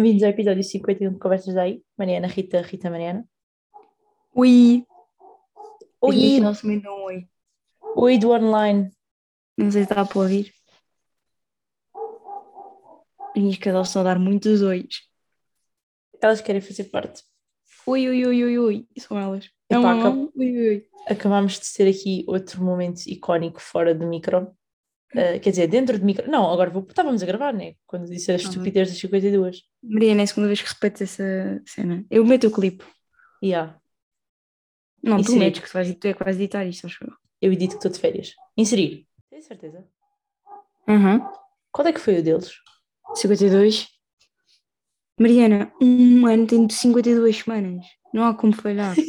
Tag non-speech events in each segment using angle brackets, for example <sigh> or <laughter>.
Bem-vindos ao episódio 51 de Conversas Daí. Mariana, Rita, Rita, Mariana. Oi! Oi, Oi! Nosso momento um oi. oi do online. Não sei se está para ouvir. As minhas cadelas estão a dar muitos ois. Elas querem fazer parte. Oi, oi, oi, oi, oi. São elas. É Epá, um, acab- um, oi, oi. Acabámos de ter aqui outro momento icónico fora do micro. Uh, quer dizer, dentro do micro. Não, agora vou... estávamos a gravar, né? Quando disse as Ah, estupidez das 52. Mariana, é a segunda vez que repetes essa cena. Eu meto o clipe. Yeah. Não, tu metes, que tu, vais, tu é que vais editar isto, acho eu. Eu edito que estou de férias. Inserir. Tenho certeza. Aham. Qual é que foi o deles? 52. Mariana, um ano tem 52 semanas. Não há como falhar. <laughs>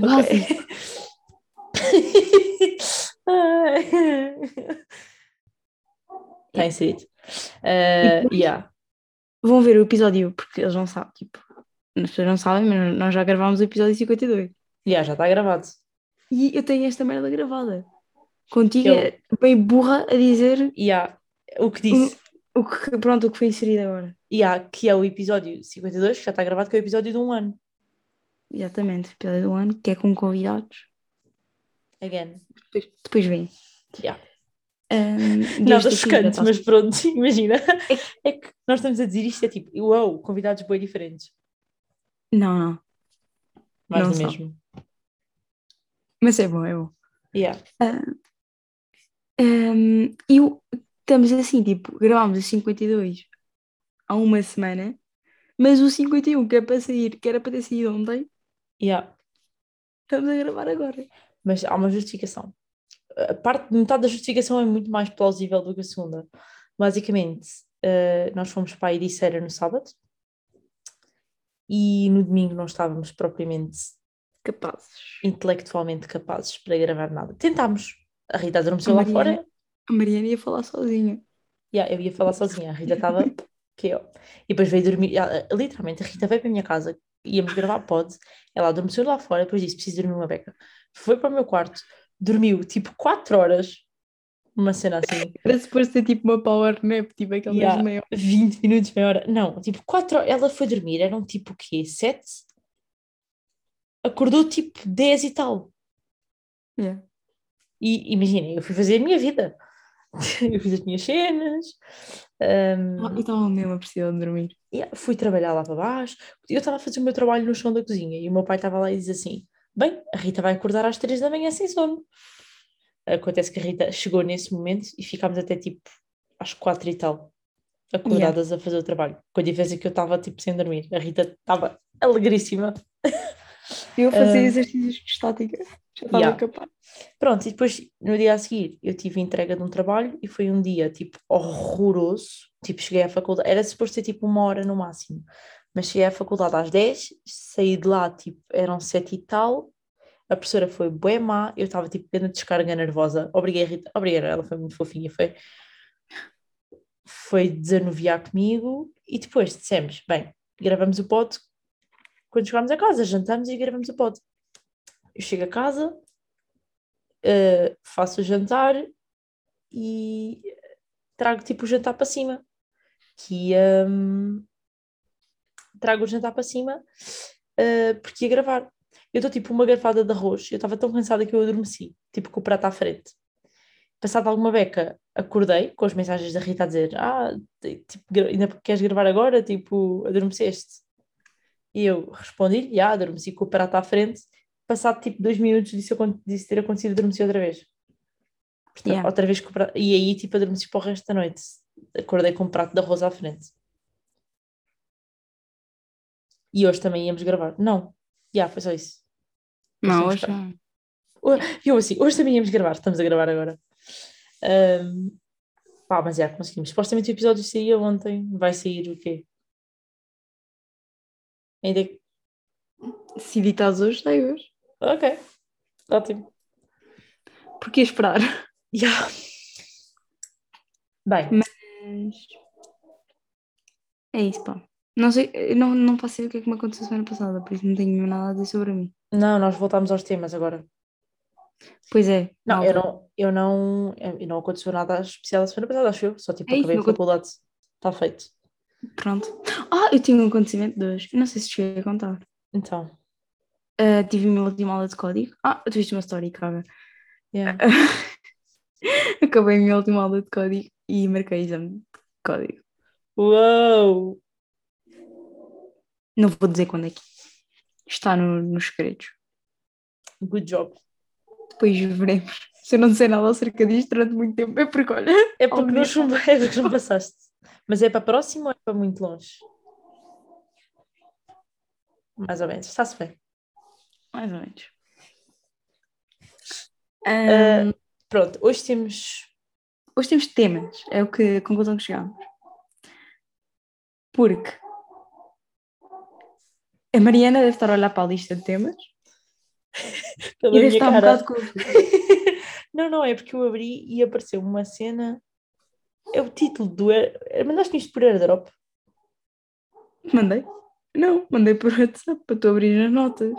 Básico. Está inserido. Uh, depois? yeah. Vão ver o episódio, porque eles não sabem, tipo, as pessoas não sabem, mas nós já gravámos o episódio 52. Yeah, já está gravado. E eu tenho esta merda gravada. Contigo Eu- é bem burra a dizer Yeah. O que disse? o que, pronto, o que foi inserido agora. Yeah, que é o episódio 52, que já está gravado, que é o episódio de um ano. Exatamente, episódio do ano, que é com convidados. Again. Depois, depois vem. Yeah. Um, <laughs> Nada chocante, mas pronto, <laughs> imagina. É que nós estamos a dizer isto, é tipo, uau, convidados bem diferentes. Não, não. Mais Não do mesmo. Mas é bom, é bom. Yeah. Um, e estamos assim, tipo, gravámos o 52 há uma semana, mas o 51 que é para sair, que era para ter saído ontem, Yeah. estamos a gravar agora. Mas há uma justificação. A parte, metade da justificação é muito mais plausível do que a segunda. Basicamente, eh, nós fomos para a Ericeira no sábado e no domingo não estávamos propriamente Capazes. intelectualmente capazes para gravar nada. Tentámos. A Rita adormeceu lá fora. A Mariana ia falar sozinha. Yeah, eu ia falar sozinha. A Rita estava. <laughs> que ó. E depois veio dormir. ela- Literalmente, a Rita veio para a minha casa. Íamos gravar pod. Ela adormeceu lá fora. Depois disse: preciso dormir uma beca. Foi para o meu quarto. Dormiu tipo 4 horas. Uma cena assim. Era suposto ser tipo uma power nap, tipo aquelas Yeah. meia hora. 20 minutos, meia hora. Não, tipo 4 horas. Ela foi dormir. Eram tipo o quê? 7? Acordou tipo 10 e tal. Yeah. E imaginem, eu fui fazer a minha vida. <laughs> Eu fiz as minhas cenas. Um, Ah, Eu estava mesmo a precisar de dormir. yeah, fui trabalhar lá para baixo. Eu estava a fazer o meu trabalho no chão da cozinha e o meu pai estava lá e diz assim: Bem, a Rita vai acordar às 3 da manhã sem sono. Acontece que a Rita chegou nesse momento e ficámos até tipo às 4 e tal, acordadas a fazer o trabalho. Com a diferença que eu estava tipo sem dormir. A Rita estava alegríssima. Eu fazia Ah. exercícios de estática. Já estava Yeah. capaz. Pronto, e depois no dia a seguir eu tive entrega de um trabalho e foi um dia tipo horroroso. Tipo, cheguei à faculdade, era suposto ser tipo uma hora no máximo, mas cheguei à faculdade às 10, saí de lá tipo, eram 7 e tal. A professora foi bué má, eu estava tipo pena de descarga nervosa. Obriguei a Rita, obriguei, ela foi muito fofinha, foi, foi desanuviar comigo e depois dissemos: bem, gravamos o pod. Quando chegámos a casa, jantamos e gravamos o pod. Eu chego a casa, eh, faço o jantar e trago tipo o jantar para cima. Que hum, trago o jantar para cima eh, porque ia gravar. Eu estou tipo uma garfada de arroz, eu estava tão cansada que eu adormeci, tipo com o prato à frente. Passado alguma beca, acordei com as mensagens da Rita a dizer: Ah, ti- tipo, ainda queres gravar agora? Tipo, adormeceste. E eu respondi-lhe: Ah, adormeci com o prato à frente. Passado tipo dois minutos disso, disso ter acontecido, adormeci outra vez. Portanto, Yeah. outra vez o prato. E aí, tipo, adormeci para o resto da noite. Acordei com um prato de arroz à frente. E hoje também íamos gravar. Não, já, foi só isso. Não, hoje não. Eu assim, hoje também íamos gravar, estamos a gravar agora. Ahm, pá, mas já conseguimos. Supostamente o episódio saía ontem, vai sair o quê? Ainda. Se editares hoje, sai hoje. Ok, ótimo. Porquê esperar? <laughs> Já. Bem, Mas é isso, pá. Não sei, não, não faço ideia o que é que me aconteceu semana passada, por isso não tenho nada a dizer sobre mim. não, nós voltamos aos temas agora. Pois é. Não, eu não, eu não, eu não aconteceu nada especial a semana passada, acho eu. Só tipo, É acabei a faculdade. Está feito. Pronto. Ah, eu tive um acontecimento de hoje. Não sei se cheguei a contar. Então, Ah, tive a minha última aula de código. Ah, tu viste uma story, cara. yeah. <laughs> Acabei a minha última aula de código e marquei exame de código. Uou! Não vou dizer quando é que está no- nos segredos. Good job. Depois veremos. Se eu não disser nada acerca disto durante muito tempo, é porque, olha, É porque não, chumba- é porque não passaste. Mas é para próximo ou é para muito longe? Mais ou menos. Está-se bem. Mais ou menos. Ah, Ahm, Pronto, hoje temos. hoje temos temas, é o que a conclusão que chegamos. Porque a Mariana deve estar a olhar para a lista de temas <laughs> e deve estar um bocado confusa. <laughs> não, não, é porque eu abri e apareceu uma cena. É o título do. Mandaste-me isto por airdrop? Mandei? Não, mandei por WhatsApp para tu abrir as notas.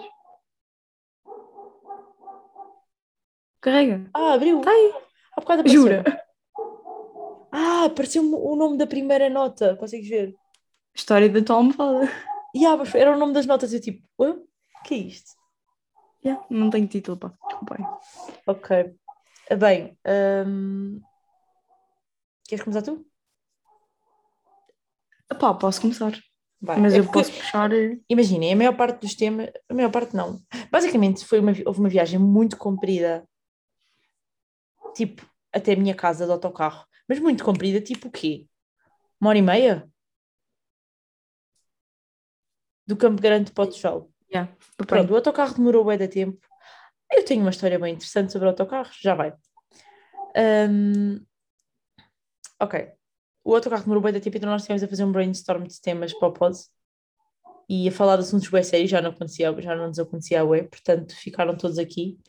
Carrega. Ah, abriu. Tá aí. Há bocado apareceu. Jura? Ah, apareceu o nome da primeira nota. Consegues ver? História da tua almofada. E ah, mas era o nome das notas. Eu tipo, "Hã? o que é isto? Yeah, não tenho título, pá. Desculpa aí. Ok. Ah, Bem, hum, queres começar tu? Pá, posso começar. Vai. Mas É eu posso puxar. eh, Imaginem, a maior parte dos temas, a maior parte não. Basicamente foi uma, houve uma viagem muito comprida, tipo, até a minha casa de autocarro. Mas muito comprida, tipo o quê? Uma hora e meia? Do Campo Grande para o Tujal. Yeah. Pronto, o autocarro demorou bem da tempo. Eu tenho uma história bem interessante sobre autocarros, já vai. Hum, ok. O autocarro demorou bem da tempo, então nós estivemos a fazer um brainstorm de temas para o pod e a falar de assuntos bem sérios, já não, acontecia, já não nos acontecia a web, portanto ficaram todos aqui.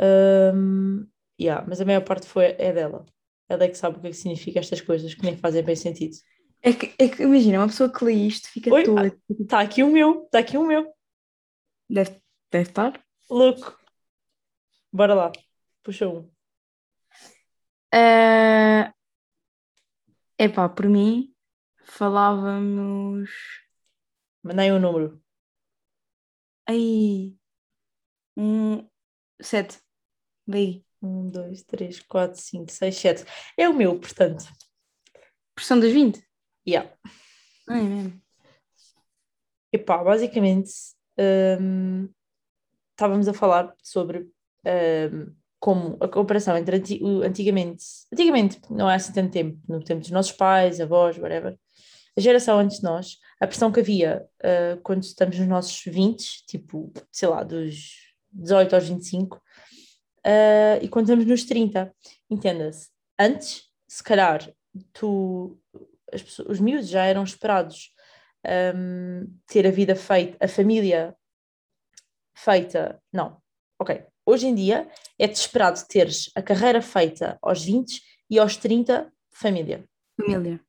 Hum, yeah, mas a maior parte foi, é dela. Ela é que sabe o que é que significa estas coisas, que nem fazem bem sentido. É que, é que imagina, uma pessoa que lê isto fica Oi? toda. Está aqui o meu, está aqui o meu. Deve, deve estar. Louco. Bora lá. Puxa um. É epá, por mim, falávamos. Mandei um número. Aí. Um. Sete. Daí. Um, dois, três, quatro, cinco, seis, sete. É o meu, portanto. Pressão das 20? Yeah. Ah, é mesmo. Epá, basicamente, hum, estávamos a falar sobre hum, como a comparação entre anti- antigamente, antigamente, não é assim tanto tempo, no tempo dos nossos pais, avós, whatever, a geração antes de nós, a pressão que havia uh, quando estamos nos nossos 20, tipo, sei lá, dos 18 aos 25, uh, e quando estamos nos 30, entenda-se. Antes, se calhar, tu, as pessoas, os miúdos já eram esperados um, ter a vida feita, a família feita, não, ok. Hoje em dia é desesperado teres a carreira feita aos 20 e aos 30 família. Família.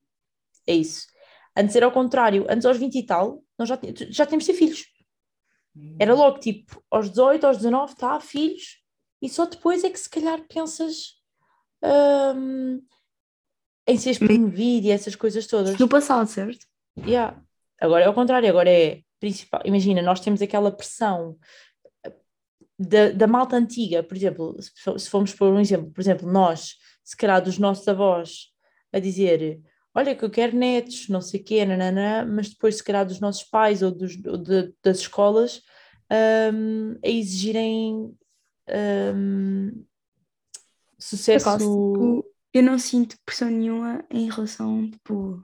É isso. Antes era ao contrário, antes aos 20 e tal, nós já, já temos de ter filhos. Era logo tipo, aos 18, aos 19, tá, filhos, e só depois é que se calhar pensas hum, em seres promovido e essas coisas todas. No passado, certo? Yeah. Agora é ao contrário, agora é principal. Imagina, nós temos aquela pressão da, da malta antiga, por exemplo, se fo- se formos por um exemplo, por exemplo, nós, se calhar dos nossos avós, a dizer olha que eu quero netos, não sei o quê, nananã, mas depois se calhar dos nossos pais ou, dos, ou de- das escolas hum, a exigirem Por sucesso acaso, tipo, eu não sinto pressão nenhuma em relação, tipo,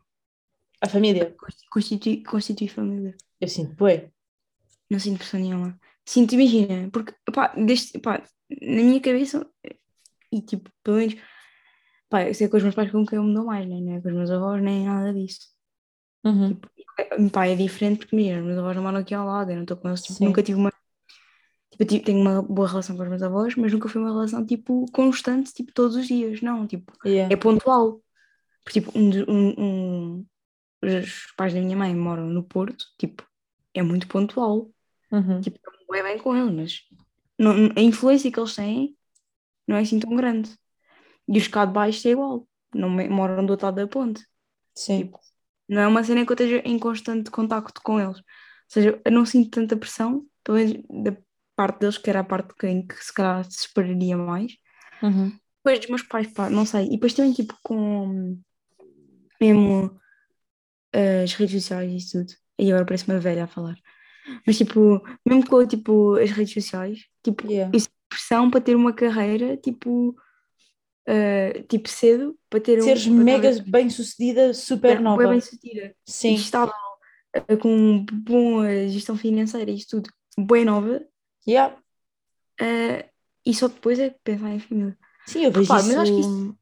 à família. constituir, constituir família. Eu sinto, bué. Não sinto pressão nenhuma. Sinto, imagina, porque, pá, deste, pá, na minha cabeça, e tipo, pelo menos, pá, eu sei com os meus pais com quem eu me dou mais, né? Não é com os meus avós, nem nada disso. Uhum. É, Pá, é diferente porque, mira, os meus avós não moram aqui ao lado, eu não estou com eles, tipo, nunca tive uma. Tipo, eu tive- tenho uma boa relação com os meus avós, mas nunca foi uma relação, tipo, constante, tipo, todos os dias, não, tipo, Yeah. é pontual. Porque, tipo, um, um, um- os pais da minha mãe moram no Porto, tipo, é muito pontual. Uhum. Tipo, me dou bem com eles, mas não- a influência que eles têm não é assim tão grande. E os cá de baixo é igual, não moram do outro lado da ponte. Sim. Não é uma cena que eu esteja em constante contacto com eles. Ou seja, eu não sinto tanta pressão, menos da parte deles, que era a parte de quem que se calhar se esperaria mais. Uhum. Depois dos meus pais, pá, não sei. E depois também, tipo, com mesmo as redes sociais e isso tudo. E agora parece uma velha a falar. Mas, tipo, mesmo com, tipo, as redes sociais, tipo, Yeah. eu sinto pressão para ter uma carreira, tipo, eh, tipo, cedo, para ter um... Seres para mega estar- bem sucedida, super nova. bem sucedida. Sim. estável, eh, com boa gestão financeira e isso tudo, bem nova, Yeah. eh, e só depois é pensar em família. Sim, eu vejo Pá, isso. mas acho que isso-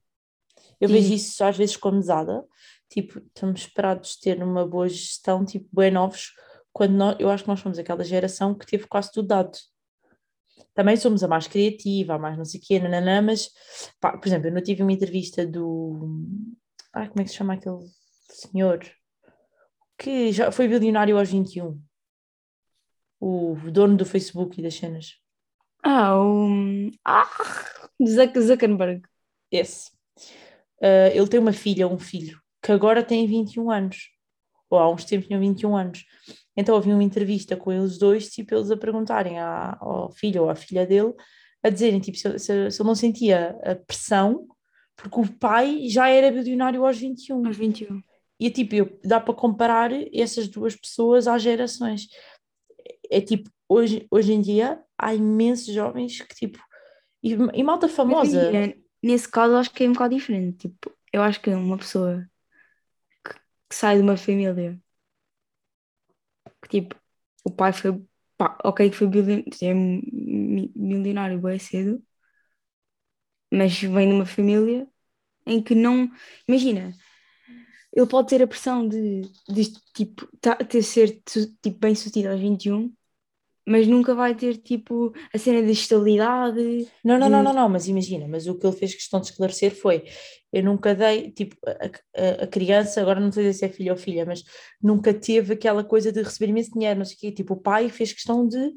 Eu vejo isso às vezes como mesada. Tipo, estamos esperados de ter uma boa gestão, tipo, bem novos, quando nós, eu acho que nós fomos aquela geração que teve quase tudo dado. Também somos a mais criativa, a mais não sei o quê, nananã, mas, pá, por exemplo, eu não tive uma entrevista do. Ai, como é que se chama aquele senhor? Que já foi bilionário aos 21. O dono do Facebook e das cenas. Ah, o... Ah, Zuck- Zuckerberg. Esse. Uh, ele tem uma filha, um filho, que agora tem 21 anos. Ou há uns tempos tinham 21 anos. Então havia uma entrevista com eles dois, tipo, eles a perguntarem à, ao filho ou à filha dele, a dizerem, tipo, se, se, se ele não sentia a pressão, porque o pai já era bilionário aos 21. Aos 21. E tipo, eu- dá para comparar essas duas pessoas às gerações. É tipo, hoje, hoje em dia há imensos jovens que tipo, e, e malta famosa. nesse caso acho que é um bocado diferente. Tipo, eu acho que uma pessoa que, que sai de uma família que tipo, o pai foi, pá, ok, que foi bilionário, é mi- milionário bem cedo, mas vem de uma família em que não. Imagina, ele pode ter a pressão de, de tipo, tá, ter ser tipo, bem sucedido aos 21, mas nunca vai ter tipo a cena de estabilidade. Não, não, não, de- não, não, mas imagina, mas o que ele fez questão de esclarecer foi, eu nunca dei, tipo, a, a- a criança, agora não sei se é filho ou filha, mas nunca teve aquela coisa de receber imenso dinheiro, não sei o quê, tipo, o pai fez questão de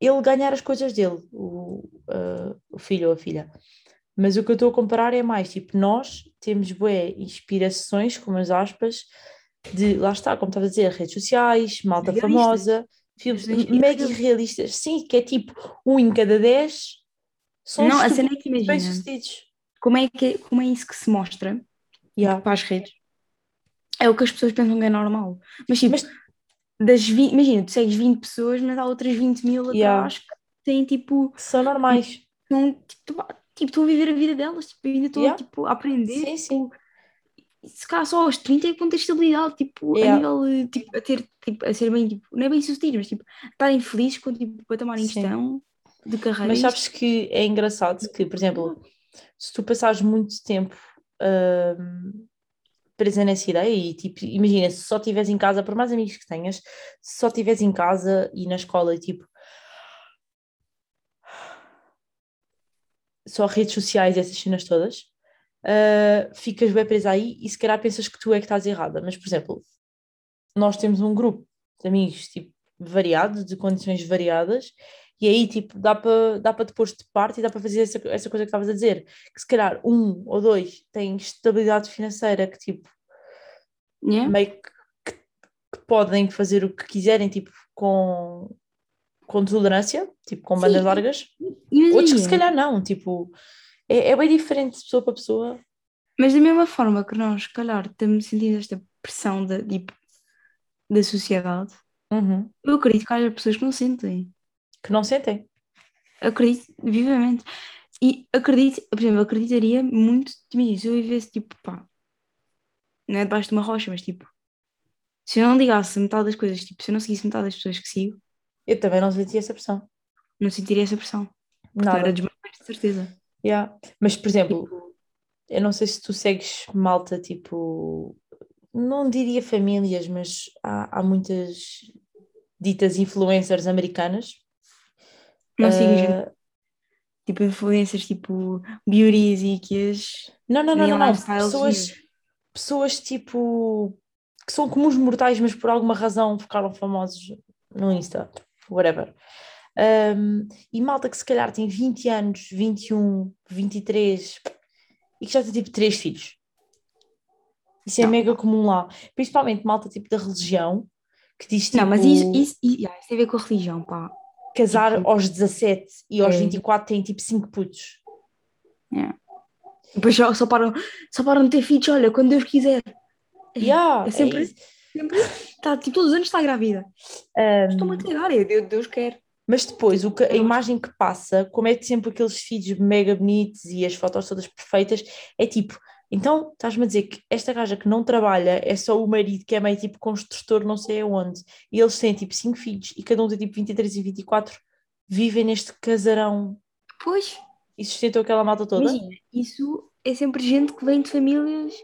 ele ganhar as coisas dele, o, ah, o filho ou a filha. Mas o que eu estou a comparar é mais, tipo, nós temos, bué, inspirações, como as aspas, de, lá está, como estava a dizer, redes sociais, malta famosa, filmes mega irrealistas, sim, que é tipo, um em cada dez são Não, a cena é que bem imagina, sucedidos. como é, que, como é isso que se mostra Yeah. para as redes? É o que as pessoas pensam que é normal. Mas tipo, Mas- das 20, imagina, tu segues 20 pessoas, mas há outras 20 mil atrás Yeah. que têm tipo, Que são normais. estão, tipo, tipo, estão a viver a vida delas, tipo, ainda estão Yeah. tipo, a aprender. Sim, sim. Se calhar só aos 30 é que vão ter estabilidade, tipo, Yeah. a nível, tipo, a ter, tipo, a ser bem, tipo, não é bem sucedido, mas tipo, estarem felizes com tipo, para tomarem Sim. questão de carreira. Mas sabes que é engraçado que, por exemplo, se tu passares muito tempo hum, presa nessa ideia e tipo, imagina, se só estiveres em casa, por mais amigos que tenhas, se só estiveres em casa e na escola e tipo só redes sociais e essas cenas todas, uh, ficas bem presa aí e se calhar pensas que tu é que estás errada. Mas, por exemplo, nós temos um grupo de amigos tipo, variado, de condições variadas, e aí tipo, dá para dá te pôr de parte e dá para fazer essa, essa coisa que estavas a dizer, que se calhar um ou dois têm estabilidade financeira que tipo Yeah. meio que, que- que podem fazer o que quiserem, tipo, com, com tolerância, tipo, com Sim, bandas e- largas. E Outros que imagina, se calhar não, tipo, é, é bem diferente de pessoa para pessoa. Mas da mesma forma que nós, se calhar, temos sentido esta pressão da, tipo, da sociedade, Uhum. eu acredito que haja pessoas que não sentem. Que não sentem. Acredito vivamente. E acredito, por exemplo, acreditaria muito, imagina, se eu vivesse tipo, pá, não é debaixo de uma rocha, mas tipo, se eu não ligasse metade das coisas, tipo, se eu não seguisse metade das pessoas que sigo, Eu também não senti essa pressão. não sentiria essa pressão. Nada. era desmaiar, de certeza. Yeah. Mas, por exemplo, eu não sei se tu segues malta, tipo, não diria famílias, mas há, há muitas ditas influencers americanas. Não sigo, gente, tipo, influências, tipo, beauties e que as Não, não, não, não, não. Pessoas, nenhums. pessoas tipo que são comuns mortais, mas por alguma razão ficaram famosos no Insta, whatever. Um, e malta que se calhar tem 20 anos, 21, 23 e que já tem tipo 3 filhos. Isso é Não. mega comum lá. Principalmente malta tipo da religião, que diz tipo Não, mas isso, isso, isso, yeah, isso tem a ver com a religião, pá. casar tipo- aos 17 e aos É. 24 tem tipo 5 putos. Depois só, só, param, só param de ter filhos, olha, quando Deus quiser. Yeah, é sempre- isso. Sempre. Tá, tipo, todos os anos está grávida. Um, Estou muito a cagar, é Deus, Deus quer. Mas depois, o que, a imagem que passa, como é sempre aqueles filhos mega bonitos e as fotos todas perfeitas, é tipo, então estás-me a dizer que esta gaja que não trabalha é só o marido que é meio tipo construtor não sei aonde, e eles têm tipo cinco filhos e cada um tem tipo 23 e 24, vivem neste casarão. Pois, e sustentam aquela malta toda? imagina, isso é sempre gente que vem de famílias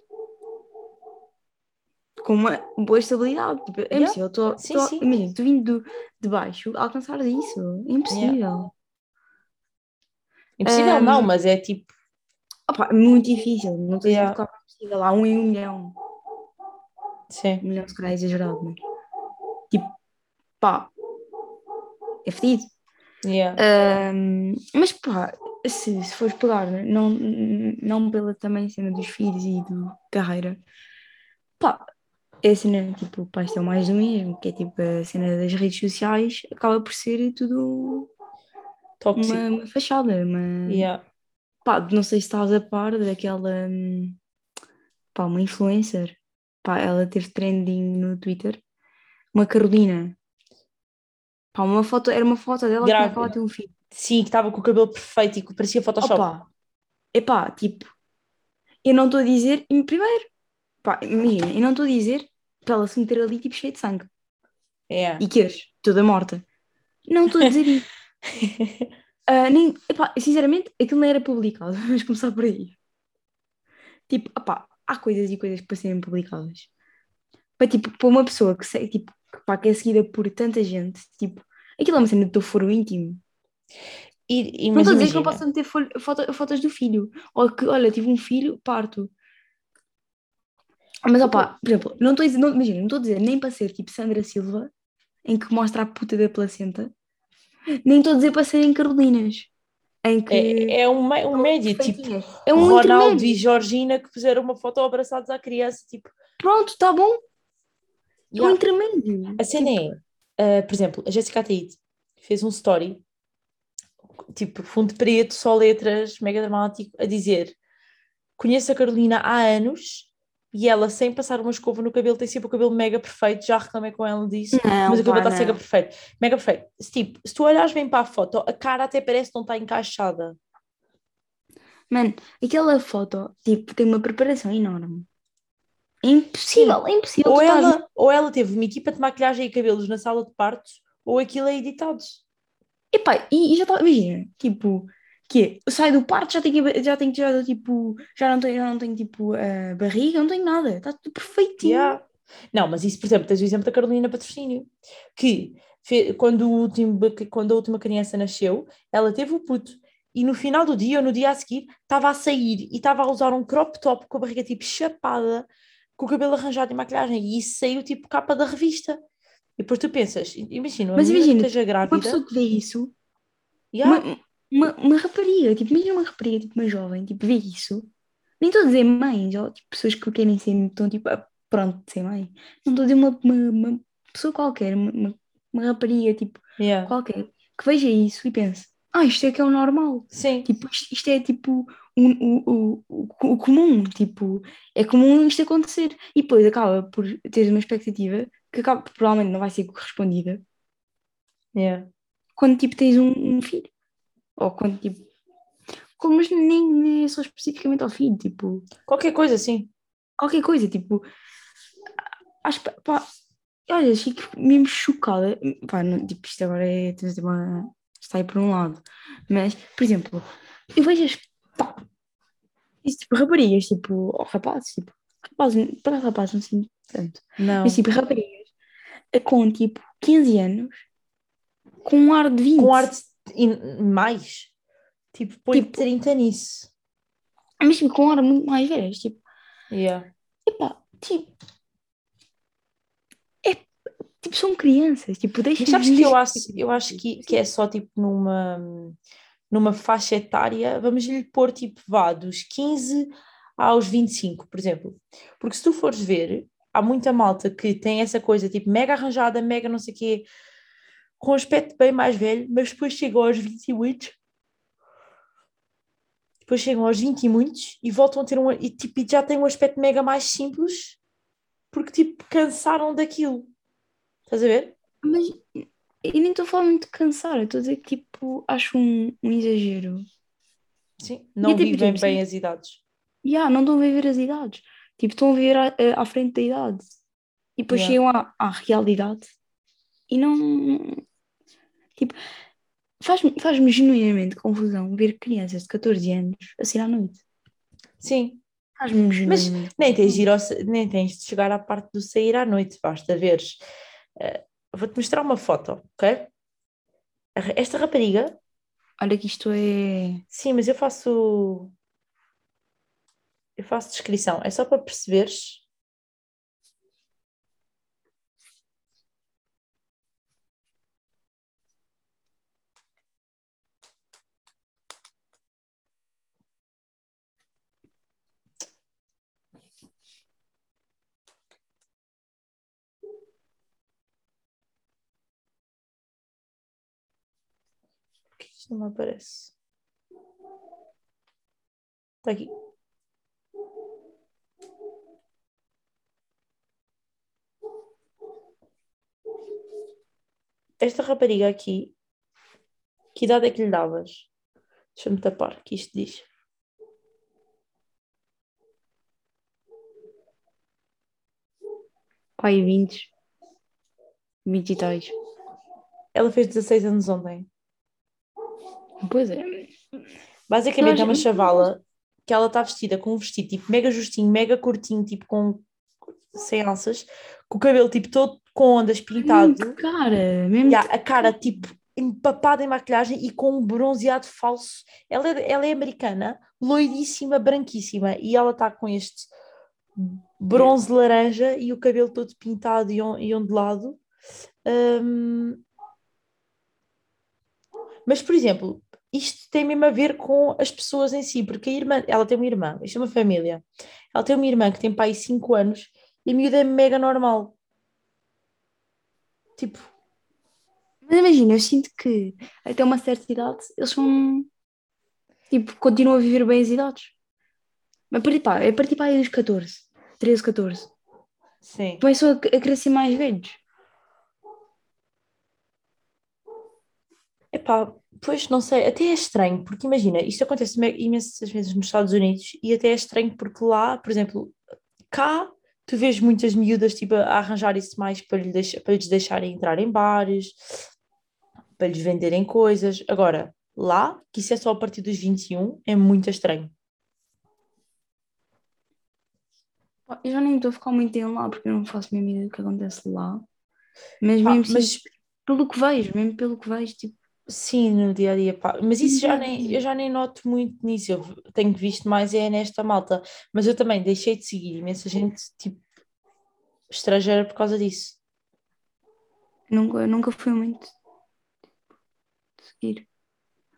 com uma boa estabilidade. Tipo, é Yeah. impossível. Tu, Sim, tu- sim. Imagina, tu vindo de, baixo, alcançar isso. É impossível. Impossível Um, não, mas é tipo, Opa, é muito difícil. Não estou a dizer Yeah. que claro que é possível. Há um em um milhão. sim, Um milhão se calhar é exagerado, mas tipo, pá, é fedido. yeah. Ahm, mas pá, se, se fores pegar, não, não pela também cena dos filhos e do carreira, pá, é a cena, tipo, isto é mais do mesmo, que é tipo a cena das redes sociais, acaba por ser tudo tóxico. uma, uma fachada, uma, Yeah. pá, não sei se estás a par daquela, pá, uma influencer, pá, ela teve trending no Twitter, uma Carolina, pá, uma foto, era uma foto dela que Grávida. acabado de ter um filho. Sim, que estava com o cabelo perfeito e que parecia Photoshop. Opa, epá, tipo, eu não estou a dizer, em primeiro, pá, imagina, eu não estou a dizer para ela se meter ali tipo cheia de sangue Yeah. e queres, toda morta. Não estou a dizer isso. <laughs> Ah, nem, epá, sinceramente, aquilo não era publicado, <laughs> vamos começar por aí. Tipo, opá, há coisas e coisas para serem publicadas. Para, tipo, para uma pessoa que, tipo, que, pá, que é seguida por tanta gente, tipo, aquilo é uma cena do teu foro íntimo. E, e, Não mas estou a dizer que não posso meter foto- fotos do filho. Ou que, olha, tive um filho, parto. Mas, opá, por exemplo, não estou a dizer, não, imagina, não estou a dizer nem para ser tipo Sandra Silva, em que mostra a puta da placenta, nem estou a dizer para serem Carolinas, em que. é, é um, um médio, tipo é um Ronaldo intermédio. e Georgina que puseram uma foto abraçados à criança, tipo, Pronto, está bom. É um intermédio. A cena é, uh, por exemplo, a Jessica Ataíde fez um story, tipo, fundo preto, só letras, mega dramático, a dizer: Conheço a Carolina há anos e ela, sem passar uma escova no cabelo, tem sempre o cabelo mega perfeito. Já reclamei com ela disso, Não, mas o cabelo está mega perfeito. Mega perfeito. Se, Tipo, se tu olhares bem para a foto, a cara até parece que não está encaixada. Mano, aquela foto, tipo, tem uma preparação enorme. É impossível, é impossível. Ou tu estás- ela, ou ela teve uma equipa de maquilhagem e cabelos na sala de partos, ou aquilo é editado. Epá, e, e já está, imagina, tipo, que é, eu saio do parto, já tenho, já tenho tirado, tipo, já não tenho, já não tenho, tipo, a barriga, não tenho nada, está tudo perfeitinho. Yeah. Não, mas isso, por exemplo, tens o exemplo da Carolina Patrocínio, que fe- quando, o último, quando a última criança nasceu, ela teve o puto, e no final do dia, ou no dia a seguir, estava a sair e estava a usar um crop top com a barriga tipo chapada, com o cabelo arranjado e maquilhagem, e isso saiu tipo capa da revista. E depois tu pensas, imagina, uma Mas imagina, esteja Uma grávida, pessoa que vê isso, yeah, uma, uma, uma rapariga, tipo, imagina uma rapariga, tipo, uma jovem, tipo, vê isso, nem estou a dizer mães, ou tipo, pessoas que querem ser, estão tipo, pronto, de ser mãe, não estou a dizer uma, uma, uma pessoa qualquer, uma, uma, rapariga, tipo, yeah. qualquer, que veja isso e pense, ah, isto é que é o normal. Sim, Tipo, isto, isto é tipo o, o, o, o comum, tipo, é comum isto acontecer. E depois acaba por ter uma expectativa que acaba, provavelmente não vai ser correspondida yeah. quando tipo tens um, um filho. Ou quando tipo. Como, mas nem, nem é só especificamente ao filho, tipo, qualquer coisa, sim. qualquer coisa, tipo. Acho que, pá, olha, fico mesmo chocada. Pá, não, tipo, isto agora é. uma- Está aí por um lado. Mas, por exemplo, eu vejo as. Pá, isso, tipo, raparigas, tipo, ou rapazes, tipo, rapazes, para rapazes não sinto tanto. Não. Mas, tipo, raparigas com, tipo, 15 anos, com um ar de 20. Com arte e mais, tipo, põe Tipo- 30 nisso. Tipo, com ar muito mais velhas, tipo, Yeah. epá, tipo. É, tipo, Tipo, são crianças, tipo, deixa Mas sabes que eu acho, eu acho que, que é só tipo numa, numa faixa etária, vamos lhe pôr tipo, vá, dos 15 aos 25, por exemplo. Porque se tu fores ver, há muita malta que tem essa coisa tipo mega arranjada, mega não sei o quê, com aspecto bem mais velho, mas depois chegam aos 28, depois chegam aos 20 e muitos e voltam a ter um, e, tipo, e já têm um aspecto mega mais simples, porque tipo cansaram daquilo. Estás a ver? Mas eu nem estou a falar muito de cansar, estou a dizer que tipo, acho um, um exagero. Sim, não tipo, vivem tipo, bem sim. as idades. Yeah, não estão a viver as idades. Tipo, estão a viver à, à frente da idade. E depois Yeah. chegam à, à realidade e não. Tipo, faz-me faz-me genuinamente confusão ver crianças de 14 anos a sair à noite. Sim, Faz-me Mas genuinamente. nem tens, de ir ao, nem tens de chegar à parte do sair à noite, basta veres. Eh, Vou-te mostrar uma foto, ok? Esta rapariga, Olha que isto é. sim, mas eu faço. Eu faço descrição, é só para perceberes. Não me aparece. Está aqui. Esta rapariga aqui, que idade é que lhe davas? Deixa-me tapar, que isto diz. Pai, 20. 20 e tais. Ela fez 16 anos ontem. Pois é. Basicamente é uma Nós- chavala que ela está vestida com um vestido tipo mega justinho, mega curtinho, tipo com sem alças, com o cabelo tipo todo com ondas pintado, Muito cara. Mesmo a, cara tipo empapada em maquilhagem e com um bronzeado falso. Ela é, ela é americana, loiríssima, branquíssima, e ela está com este bronze laranja e o cabelo todo pintado e, on- e ondulado. Hum, Mas, por exemplo, isto tem mesmo a ver com as pessoas em si, porque a irmã, ela tem uma irmã, isto é uma família. Ela tem uma irmã que tem pai 5 anos e a miúda é mega normal. Tipo, Mas imagina, eu sinto que até uma certa idade eles são. Tipo, continuam a viver bem as idades. Mas pá, é pá, aí dos 14, 13, 14. sim. Começam a, a crescer mais velhos. Epá, pois não sei, até é estranho, porque imagina, isto acontece me- imensas vezes nos Estados Unidos e até é estranho porque lá, por exemplo, cá tu vês muitas miúdas tipo, a arranjar isso mais para, lhe para lhes deixarem entrar em bares, para lhes venderem coisas. Agora, lá, que isso é só a partir dos 21, é muito estranho. Eu já nem estou a ficar muito tempo lá porque eu não faço mesmo ideia do que acontece lá. Mas Pá, mesmo mas assim, pelo que vejo, mesmo pelo que vejo, tipo, sim, no dia a dia, pá. Mas isso já nem, dia. eu já nem noto muito nisso. Eu tenho visto mais é nesta malta. Mas eu também deixei de seguir imensa gente, tipo, estrangeira por causa disso. nunca, nunca fui muito de seguir.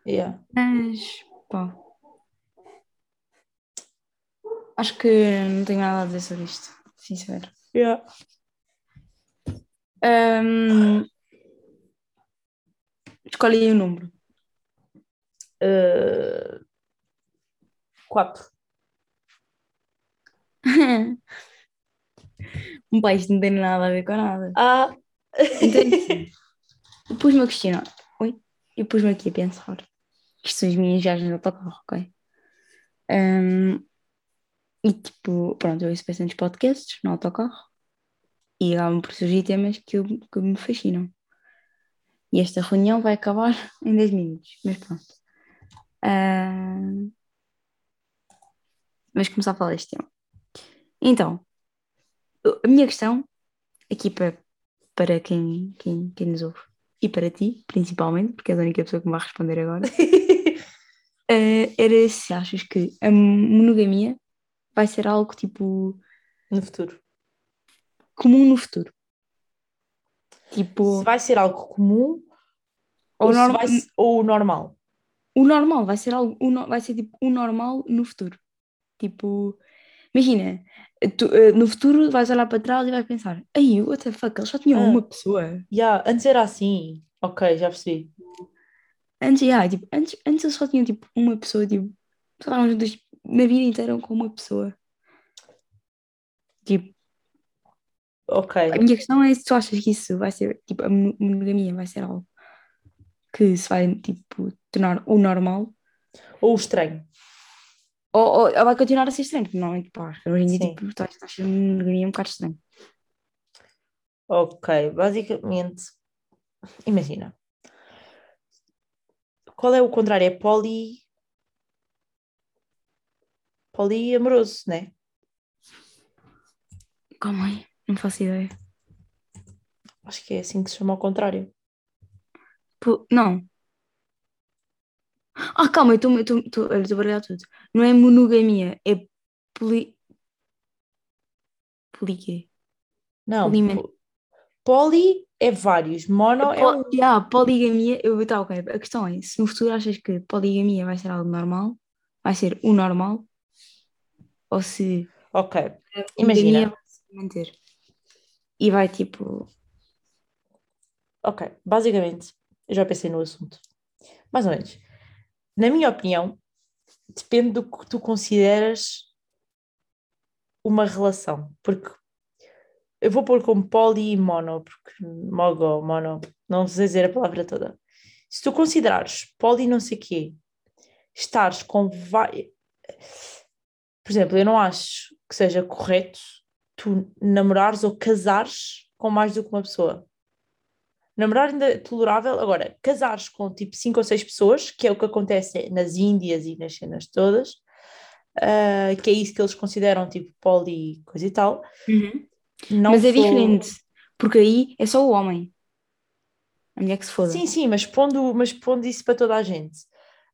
Yeah. Mas, pá. Acho que não tenho nada a dizer sobre isto, sincero. Yeah. Ahm, escolhe aí o número. Uh, quatro. <laughs> Um país não tem nada a ver com nada. Ah, Então, eu <laughs> pus-me a questionar. Oi? Eu pus-me aqui a pensar. Isto são as minhas viagens no autocarro, ok? Ahm, e tipo, pronto, eu ouço bastantes podcasts no autocarro e acabam por surgir temas que, eu, que me fascinam. E esta reunião vai acabar <laughs> em 10 minutos, mas pronto. Ahm, vamos começar a falar deste tema. Então, a minha questão aqui para, para quem, quem, quem nos ouve e para ti, principalmente, porque és a única pessoa que me vai responder agora, eh, <laughs> era se achas que a monogamia vai ser algo tipo no futuro. comum no futuro. Tipo, Se vai ser algo comum ou, norma- vai ou normal. o normal vai ser algo, o no- vai ser tipo o normal no futuro. Tipo, imagina, tu, eh, no futuro vais olhar para trás e vais pensar, aí, what the fuck, eles só tinham Ah. uma pessoa. Yeah, antes era assim. Ok, já percebi. Antes, yeah, tipo, antes, antes eles só tinham tipo uma pessoa, tipo, estavam juntos na vida inteira com uma pessoa. Tipo, Ok. a minha questão é se tu achas que isso vai ser, tipo, a mono- monogamia vai ser algo que se vai, tipo, tornar o normal Ou estranho. ou, ou, ou vai continuar a ser estranho, porque normalmente, pá, hoje em dia, Sim. tipo, tu achas a monogamia um bocado estranho. Ok, basicamente, imagina. Qual é o contrário? É poli. Poliamoroso, né? Calma aí, não faço ideia. Acho que é assim que se chama ao contrário. Não. Ah, calma, eu estou a baralhar tudo. Não é monogamia, é poli... Poli quê? Não, Polimen- poli é vários, mono é um. Yeah, poligamia, eu tá, ok. A questão é, se no futuro achas que poligamia vai ser algo normal, vai ser o normal, ou se Ok, Imagina. monogamia vai se manter. E vai tipo. ok. Basicamente, eu já pensei no assunto. Mais ou menos. Na minha opinião, depende do que tu consideras uma relação. Porque eu vou pôr como poli e mono, porque mogo, mono, não sei dizer a palavra toda. Se tu considerares poli não sei quê, estares com vários. Por exemplo, eu não acho que seja correto tu namorares ou casares com mais do que uma pessoa. Namorar ainda é tolerável, agora, casares com tipo cinco ou seis pessoas, que é o que acontece nas Índias e nas cenas todas, ah, que é isso que eles consideram tipo poli coisa e tal. Não Mas é sou- diferente, porque aí é só o homem. A mulher que se foda. Sim, sim, mas pondo, mas pondo isso para toda a gente.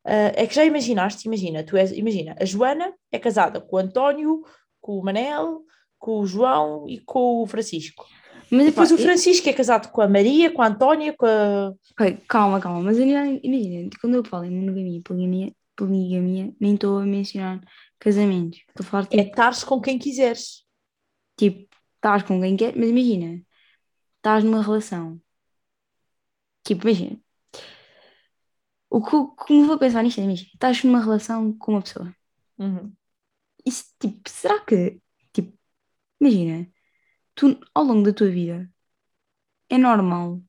Ah, é que já imaginaste, imagina, tu és, imagina, a Joana é casada com o António, com o Manel, com o João e com o Francisco. Mas Depois epá, o Francisco é casado com a Maria, com a Antónia, com a. Ok, calma, calma, mas eu nem- imagina, quando eu falo em monogamia e poligamia, poligamia, nem estou a mencionar casamentos. Estou a falar É tipo, estares com quem quiseres. tipo, estás com quem quer, mas imagina, estás numa relação. Tipo, imagina. O que, o que me vou pensar nisto é, imagina, estás numa relação com uma pessoa. Uhum. Isso, tipo, será que, imagina, tu ao longo da tua vida é normal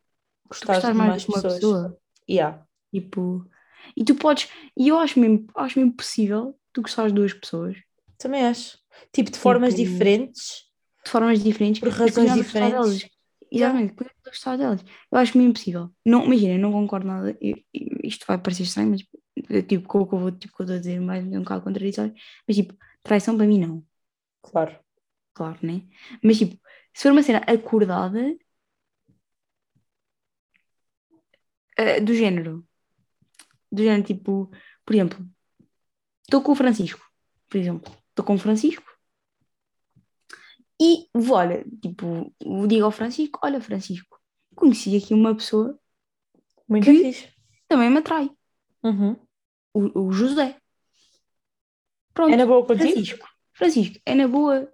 de mais mais de uma pessoas. pessoa? Yeah. Tipo, e tu podes, e eu acho mesmo, acho mesmo possível tu gostares de duas pessoas Também acho. Tipo, de formas Tipo, diferentes. de formas diferentes, Por razões gostar diferentes. delas. Exatamente, continuas a gostar delas. Eu acho mesmo impossível. Não, imagina, não concordo nada. eu- isto vai parecer estranho, mas eu, tipo, com o que eu vou, tipo, que eu estou a dizer, mais um bocado contraditório, mas tipo, traição para mim não. Claro. Claro, né? Mas tipo, se for uma cena acordada, eh, do género, do género, tipo, por exemplo, estou com o Francisco, por exemplo, estou com o Francisco e vou, olha, tipo, digo ao Francisco, olha Francisco, conheci aqui uma pessoa Muito Que? fixe. também me atrai, Uhum. o, o José. Pronto, É na boa contigo? Francisco, Francisco, é na boa,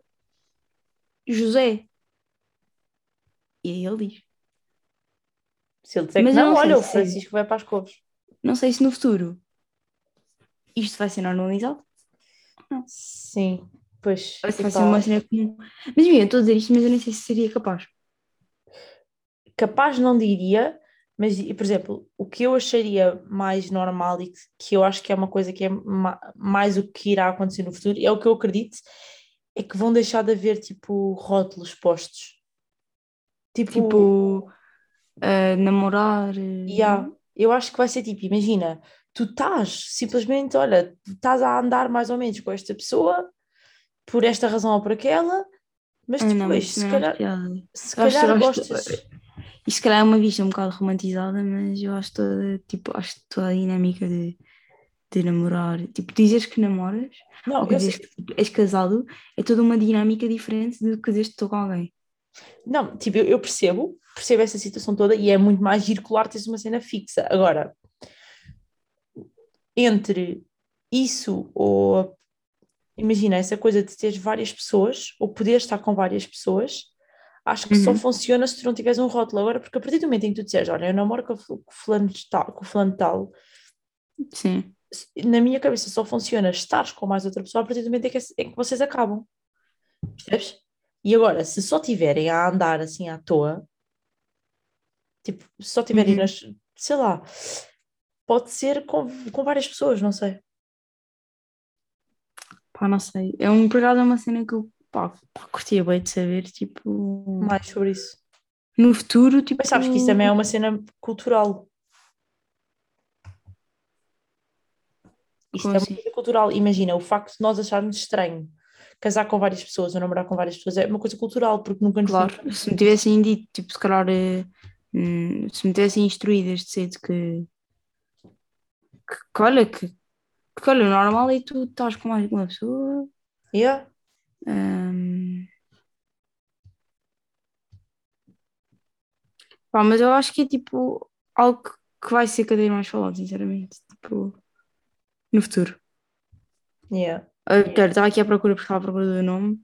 José. E aí ele diz. Se ele disser Mas que eu não, não olha, o se- Francisco vai para as couves. Não sei se no futuro isto vai ser normalizado, Sim, pois. ou se vai epá, ser uma cena comum. Mas eu estou a dizer isto, mas eu nem sei se seria capaz. capaz não diria, mas, e, por exemplo, o que eu acharia mais normal e que, que eu acho que é uma coisa que é ma- mais o que irá acontecer no futuro, é o que eu acredito, é que vão deixar de haver, tipo, rótulos postos. Tipo, Tipo, ah, namorar. yeah, eu acho que vai ser tipo, imagina, tu estás simplesmente, olha, estás a andar mais ou menos com esta pessoa, por esta razão ou por aquela, mas Ah, não, mas depois, se não calhar, piada. se acho- calhar acho- gostas. Isto se calhar é uma vista um bocado romantizada, mas eu acho toda, tipo, acho toda a dinâmica de, de namorar. Tipo, dizeres que namoras Não, ou que sei- que tipo, és casado é toda uma dinâmica diferente do que dizeres que estou com alguém. Não, tipo, eu, eu percebo, percebo essa situação toda e é muito mais giro colar teres uma cena fixa. Agora, entre isso ou imagina essa coisa de teres várias pessoas ou poder estar com várias pessoas, acho que só Uhum. funciona se tu não tiveres um rótulo. Agora, porque a partir do momento em que tu disseres, olha, eu namoro com o ful- com o fulano de tal, com o fulano de tal, Sim. Na minha cabeça só funciona estares com mais outra pessoa a partir do momento em que, em que vocês acabam. Percebes? E agora, se só tiverem a andar assim à toa, tipo, se só tiverem Uhum. nas, sei lá, pode ser com, com várias pessoas, não sei. Pá, não sei. É um, acaso é uma cena que eu, pá, pá, curtia bem de saber, tipo, Mais sobre isso. no futuro, tipo... Mas sabes que isso também é uma cena cultural. Isto Como é uma assim? coisa cultural. Imagina, o facto de nós acharmos estranho casar com várias pessoas ou namorar com várias pessoas é uma coisa cultural, porque nunca nos foi Claro, se me tivessem dito, tipo, se calhar, eh, hum, se me tivessem instruído desde cedo que, que, que olha, que, que olha, o normal é tu estás com mais uma pessoa, Yeah. hum. Pá, mas eu acho que é tipo algo que vai ser cada vez mais falado, sinceramente, tipo, no futuro. Yeah. Eu quero- estava aqui à procura, porque estava à procura do nome,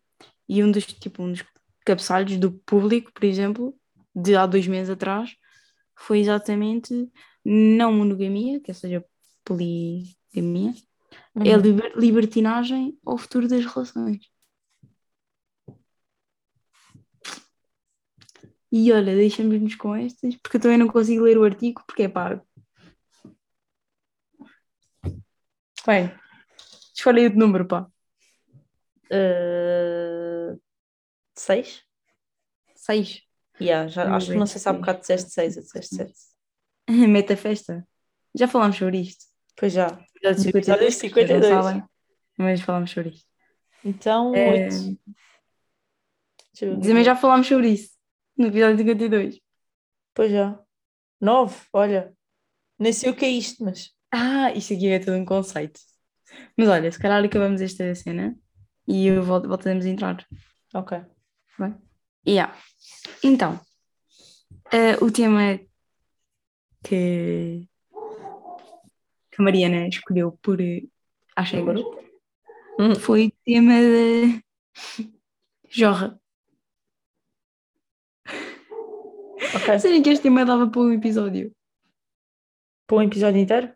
e um dos, tipo, um dos cabeçalhos do público, por exemplo, de há dois meses atrás, foi exatamente não monogamia, que seja poligamia, é Uhum. liber- libertinagem ao futuro das relações. E olha, deixamos-nos com estas, porque eu também não consigo ler o artigo, porque é pá. Bem, escolhe aí o número, pá. Uh, seis? Seis. Yeah, já, acho que não sei se há bocado disseste seis ou disseste sete. <laughs> Meta festa. Já falámos sobre isto. Pois já. Episódio 52, as pessoas não 52. sabem, mas falámos sobre isto. Então, É. Também já falámos sobre isso no episódio 52. Pois já. Nove, olha. Nem sei o que é isto, mas. Ah, isto aqui é todo um conceito. Mas olha, se calhar acabamos esta cena e eu vol- voltamos a entrar. Ok. Bem? Yeah. Então, eh, o tema que, que a Mariana escolheu por eh, às cegas Hum. foi o tema da Jorra. Ok. Sabem que este tema dava para um episódio? Para um episódio inteiro?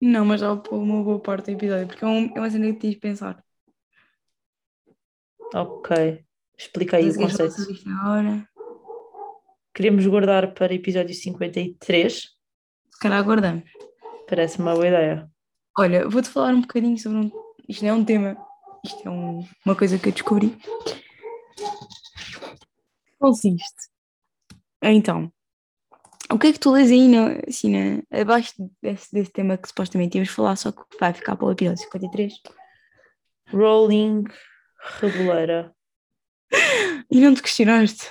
Não, mas dava para uma boa parte do episódio, porque é, um- é uma cena que tens de pensar. Ok. Explica aí o conceito. Queríamos guardar para episódio 53. Se calhar aguardamos. Parece uma boa ideia. Olha, vou-te falar um bocadinho sobre um. Isto não é um tema, isto é um- uma coisa que eu descobri. Consiste. Então, o que é que tu lês aí no, assim, na- abaixo desse, desse tema que supostamente íamos falar, só que vai ficar para o episódio 53? Rolling Reboleira. E não te questionaste?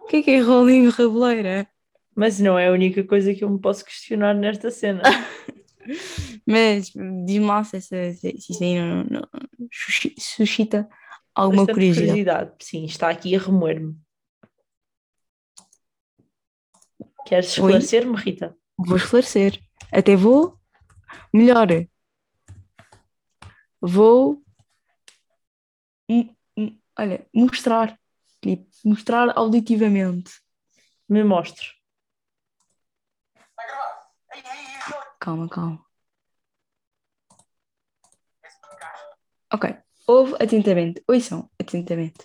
O que é que é rolinho reboleira? Mas não é a única coisa que eu me posso questionar nesta cena. <laughs> Mas diz-me lá se, essa- se, se isso aí não, não- não susci- suscita alguma curiosidade. curiosidade. Sim, está aqui a remoer-me. Queres esclarecer-me, Rita? Vou esclarecer. Até vou. Melhor. Vou. Olha, mostrar. Tipo, mostrar auditivamente. Me mostre. Calma, calma. Ok. Ouve atentamente. Ouçam atentamente.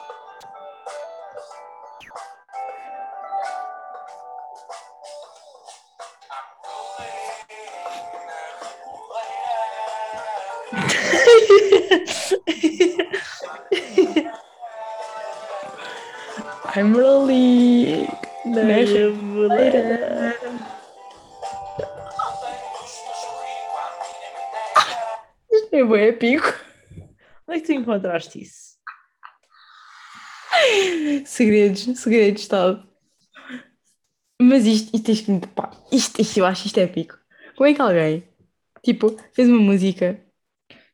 I'm rolling. Na Na reboleira. Isto é bem épico. é que tu encontraste isso? Segredos, segredos Estado. Mas isto, isto, isto, pá, isto, isto, eu acho isto épico. Como é que alguém, tipo, fez uma música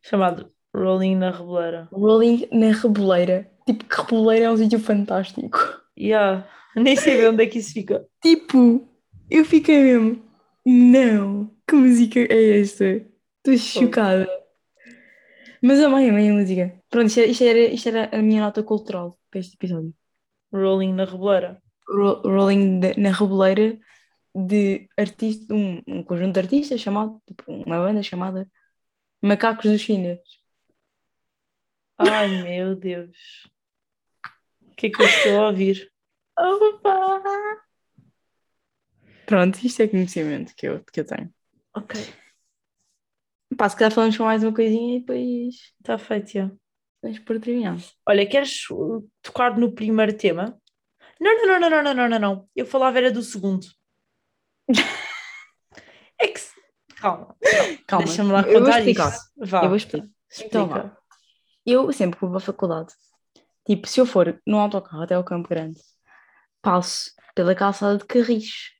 Chamado Rolling na Reboleira. Rolling na Reboleira? Tipo, que Reboleira é um sítio fantástico. Yeah. Nem sei onde é que isso fica. Tipo, eu fiquei mesmo. Não, que música é esta? Estou chocada. Mas amei, amei a música. Pronto, isto era, isto era, isto era a minha nota cultural para este episódio. Rolling na Reboleira. Ro- Rolling de- na Reboleira de artista, um, um conjunto de artistas chamado, tipo, uma banda chamada Macacos dos Chineses. Ai meu Deus que é que eu estou a ouvir? Opa! Pronto, isto é conhecimento que eu, que eu tenho. Ok. Pá, se calhar falamos com mais uma coisinha e depois. Está feito, já. Vamos por terminar. Olha, queres uh, tocar no primeiro tema? Não, não, não, não, não, não, não, não. Eu falava era do segundo. <laughs> é que. Calma, calma. Deixa-me lá contar eu vou explicar. Eu vou explicar. Explica. Então. Eu, sempre que vou à faculdade, tipo, se eu for no autocarro até ao Campo Grande, passo pela calçada de Carris.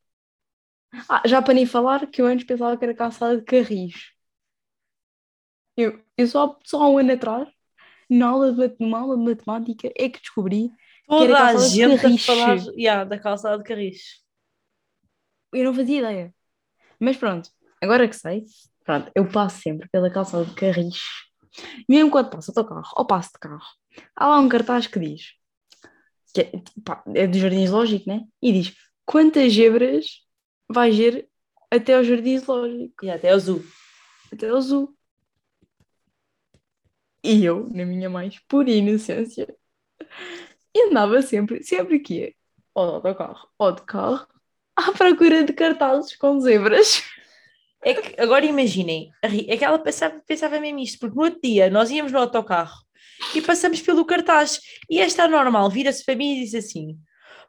Ah, já para nem falar que eu antes pensava que era calçada de Carris. Eu, eu só, só há um ano atrás, na aula de, numa aula de matemática, é que descobri que era Toda a de gente a Carris. falar yeah, da calçada de Carris. Eu não fazia ideia. Mas pronto, agora que sei, pronto, eu passo sempre pela calçada de Carris. Mesmo quando passo autocarro ou passo de carro, há lá um cartaz que diz, que é, pá, é do Jardim Zoológico, né? E diz, quantas zebras vais ver até ao Jardim Zoológico, Yeah, até azul. até ao zoo. E eu, na minha mais pura inocência, andava sempre, sempre que ia, ou de autocarro ou de carro, à procura de cartazes com zebras. É que agora imaginem, é que ela pensava, pensava mesmo isto, porque no outro dia nós íamos no autocarro e passamos pelo cartaz e esta normal vira-se para mim e diz assim: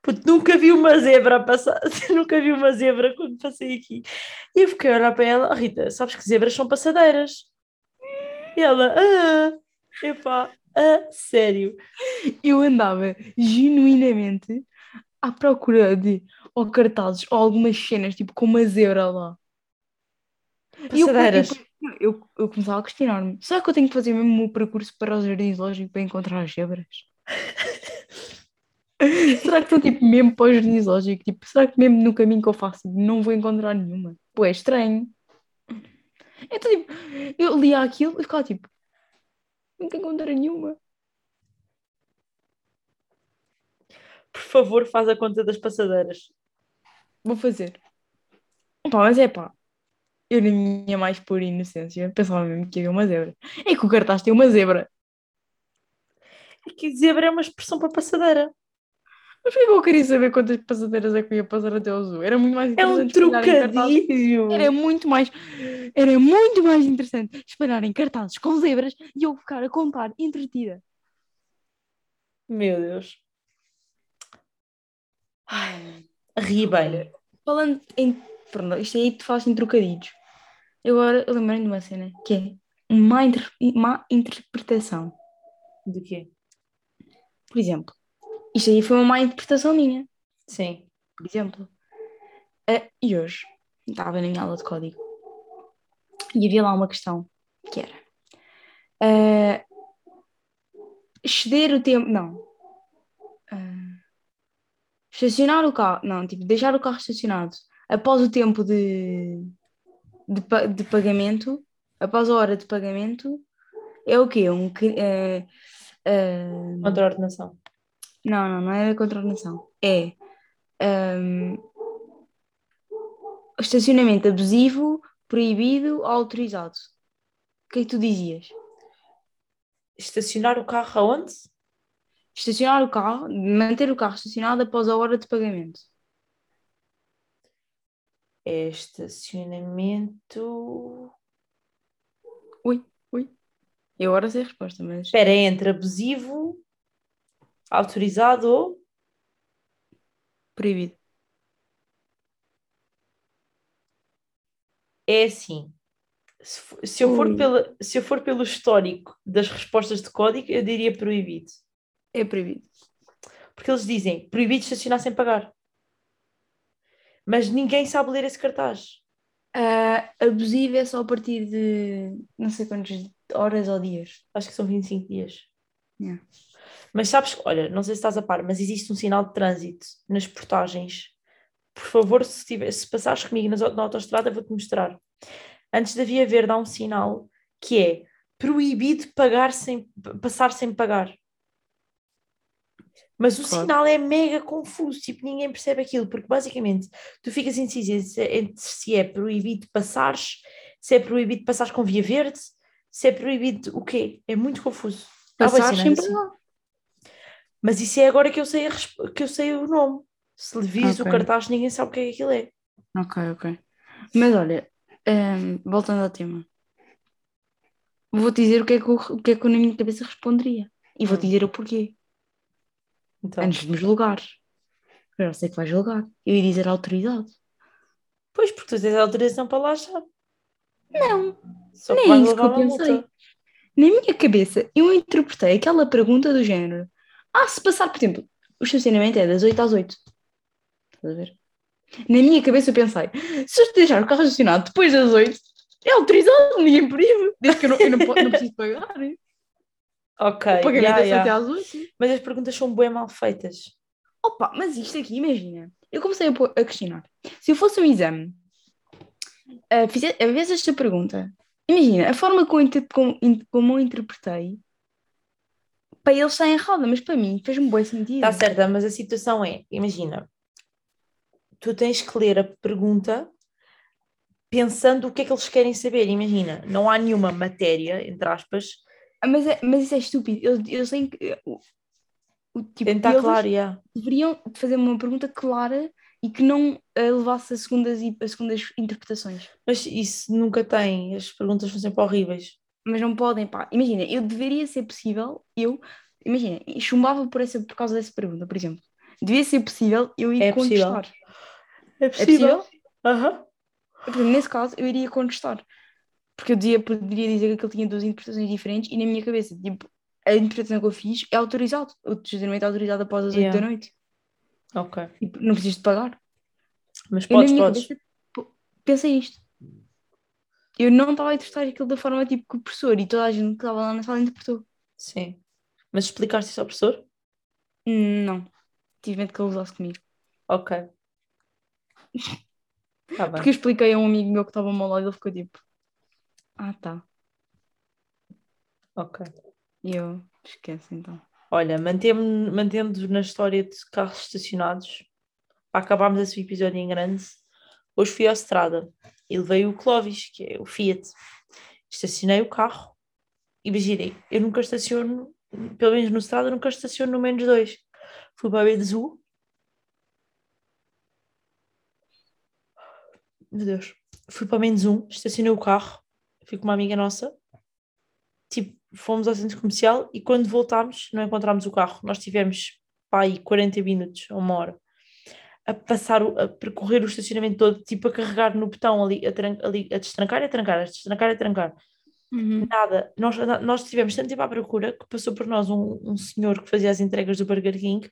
Puto, nunca vi uma zebra passar, <laughs> nunca vi uma zebra quando passei aqui. E eu fiquei a olhar para ela, "Oh, Rita, sabes que zebras são passadeiras? E ela, ah, epá, a sério. eu andava genuinamente à procura de ou cartazes ou algumas cenas, tipo com uma zebra lá. E eu, eu, Passadeiras. Eu, eu começava a questionar-me: será que eu tenho que fazer mesmo o percurso para os jardins lógicos para encontrar as zebras? <laughs> será que estou tipo mesmo para os jardins lógicos? Tipo, será que mesmo no caminho que eu faço não vou encontrar nenhuma? Pô, é estranho. Então, tipo, eu lia aquilo e ficava tipo: nunca encontrei nenhuma. Por favor, faz a conta das passadeiras. Vou fazer. Pá, mas é pá. Eu, na minha mais pura inocência, pensava mesmo que havia uma zebra. É que o cartaz tem uma zebra. É que zebra é uma expressão para passadeira. Mas por que eu queria saber quantas passadeiras é que eu ia passar até ao zoo? Era muito mais É um interessante em cartazes- trocadilho. Era muito mais, era muito mais interessante espalhar em cartazes com zebras e eu ficar a contar entretida. Meu Deus. Ri bem. Falando em. Pronto, isto aí tu falas em trocadilhos. Eu agora lembrei de uma cena que é uma, inter- má interpretação. De quê? Por exemplo, isto aí foi uma má interpretação minha. Sim. Por exemplo, e hoje estava na minha aula de código e havia lá uma questão que era ah, exceder o tempo. Não. Ah, estacionar o carro. Não, tipo, deixar o carro estacionado após o tempo de, de, de pagamento, após a hora de pagamento, é o quê? Um, ah, ah, Contra ordenação. não, não, não é a contraordenação. É hum, estacionamento abusivo, proibido ou autorizado. O que é que tu dizias? Estacionar o carro aonde? Estacionar o carro, manter o carro estacionado após a hora de pagamento. É estacionamento. Ui, ui. Eu agora sei a resposta, mas. Espera, é entre abusivo, autorizado ou. Proibido. É assim. Se, se eu for pela, se eu for pelo histórico das respostas de código, eu diria proibido. É proibido. Porque eles dizem proibido estacionar sem pagar. Mas ninguém sabe ler esse cartaz. Ah, abusivo é só a partir de não sei quantas horas ou dias. Acho que são 25 dias. Yeah. Mas sabes, olha, não sei se estás a par, mas existe um sinal de trânsito nas portagens. Por favor, se, tiver, se passares comigo au- na autostrada, vou-te mostrar. Antes da via verde há um sinal que é proibido pagar sem, passar sem pagar. Mas o Claro. sinal é mega confuso, tipo, ninguém percebe aquilo, porque basicamente tu ficas indecisa se- entre se é proibido passares, se é proibido passares com via verde, se é proibido o quê? É muito confuso. Passar sempre assim. lá. Mas isso é agora que eu sei, a que eu sei o nome. Se lhe vis o Ok. cartaz, ninguém sabe o que é que aquilo é. Ok, ok. Mas olha, ehm, voltando ao tema, vou-te dizer o que, é que eu, o que é que na minha cabeça responderia. E vou-te Hum. dizer o porquê. Então, Antes de me julgar. Já sei que vais julgar. Eu ia dizer autoridade. pois, porque tu tens a autorização para lá já. Não, Só que nem isso que eu pensei. multa. Na minha cabeça, eu interpretei aquela pergunta do género. Ah, se passar, por exemplo, o estacionamento é das 8 às 8. Estás a ver? Na minha cabeça eu pensei, se eu deixar o carro estacionado depois das 8, é autorizado, ninguém proíbe. Desde que eu não, eu não, não preciso pagar. Ok, O pagamento yeah, é só até yeah. às 8. mas as perguntas são bem mal feitas. Opa, mas isto aqui, imagina. Eu comecei a, a questionar. Se eu fosse um exame, fizer, a vez esta pergunta, imagina, a forma como, como, como eu interpretei, para eles está errada, mas para mim fez-me bom sentido. Está certa, mas a situação é, imagina, tu tens que ler a pergunta pensando o que é que eles querem saber. Imagina, não há nenhuma matéria, entre aspas, Mas, é- mas isso é estúpido. Eles, eles têm que. O, o, tipo, tentar eles claro, yeah. deveriam fazer uma pergunta clara e que não eh, levasse a segundas, a segundas interpretações. Mas isso nunca tem, as perguntas são sempre horríveis. Mas não podem, pá. Imagina, eu deveria ser possível, eu, imagina, chumbava por, essa, por causa dessa pergunta, por exemplo. Devia ser possível eu ir É possível. contestar. É É possível? Por exemplo, nesse caso, eu iria contestar. Porque eu dizia, poderia dizer que ele tinha duas interpretações diferentes e na minha cabeça, tipo, a interpretação que eu fiz é autorizado. O estacionamento é autorizado após as 8 Yeah. da noite. Ok. Tipo, não precisas de pagar. Mas Eu, podes, minha podes. cabeça, pensei isto. Eu não estava a interpretar aquilo da forma tipo que o professor e toda a gente que estava lá na sala interpretou. Sim. Mas explicaste isso ao professor? Não. Tive medo que ele usasse comigo. Ok. <laughs> Tá. Porque eu expliquei a um amigo meu que estava ao meu lado e ele ficou tipo, ah tá. Ok. Eu, esquece então. Olha, mantendo, mantendo na história de carros estacionados, para acabarmos esse episódio em grande, hoje fui à estrada e levei o Clovis, que é o Fiat. Estacionei o carro e imaginei, eu nunca estaciono, pelo menos no estrada, nunca estaciono no menos dois. Fui para a de Azul. Meu Deus. Fui para menos um, estacionei o carro, fui com uma amiga nossa, tipo, fomos ao centro comercial e quando voltámos não encontramos o carro. Nós tivemos pá, aí 40 minutos ou uma hora a passar, a percorrer o estacionamento todo, tipo a carregar no botão ali, a, tran- ali, a destrancar e a trancar, a destrancar e a trancar. Nada, nós, nós tivemos tanto tempo à procura que passou por nós um, um senhor que fazia as entregas do Burger King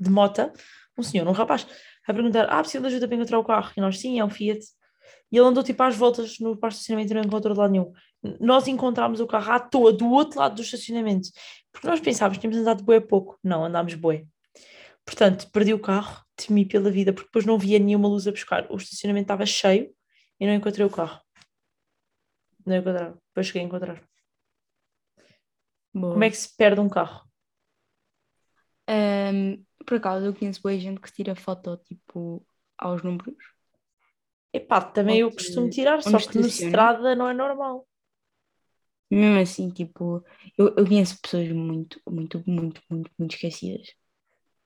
de mota, um senhor, um rapaz, a perguntar: Ah, preciso de ajuda para encontrar o carro? E nós, sim, é um Fiat. E ele andou tipo às voltas no parque de estacionamento e não encontrou de lado nenhum. Nós encontramos o carro à toa, do outro lado do estacionamento, porque nós pensávamos que tínhamos andado bué pouco. Não, andámos bué. Portanto, perdi o carro, temi pela vida, porque depois não via nenhuma luz a buscar. O estacionamento estava cheio e não encontrei o carro. Não encontraram. Depois cheguei a encontrar. Boa. Como é que se perde um carro? Ahm, por acaso eu conheço boa gente que tira foto tipo aos números. Epá, também eu costumo tirar, só que na estrada não é normal. Mesmo assim, tipo, eu, eu conheço pessoas muito, muito, muito, muito, muito esquecidas.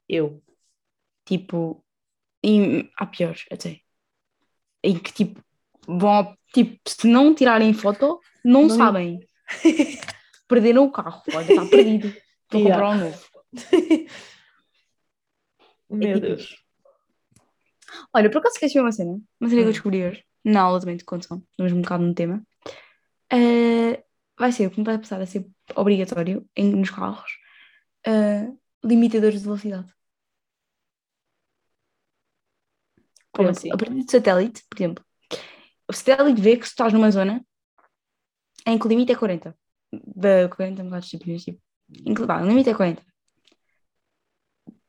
Eu. Tipo, e há piores até. Em que tipo, vão, tipo, se não tirarem foto, não, Não- sabem. <laughs> Perderam o carro, olha, está perdido. <laughs> Vou Yeah. comprar um novo. <laughs> Meu tipo Deus. Olha, por acaso esqueci uma cena, uma cena que eu Hum. descobri hoje, na aula também de condução, estamos um bocado no tema, eh, vai ser, como vai passar a ser obrigatório em, nos carros, eh, limitadores de velocidade. Como assim? a partir de satélite, por exemplo, o satélite vê que se estás numa zona em que o limite é 40. De 40 km tipo, em que, vá, o limite é 40.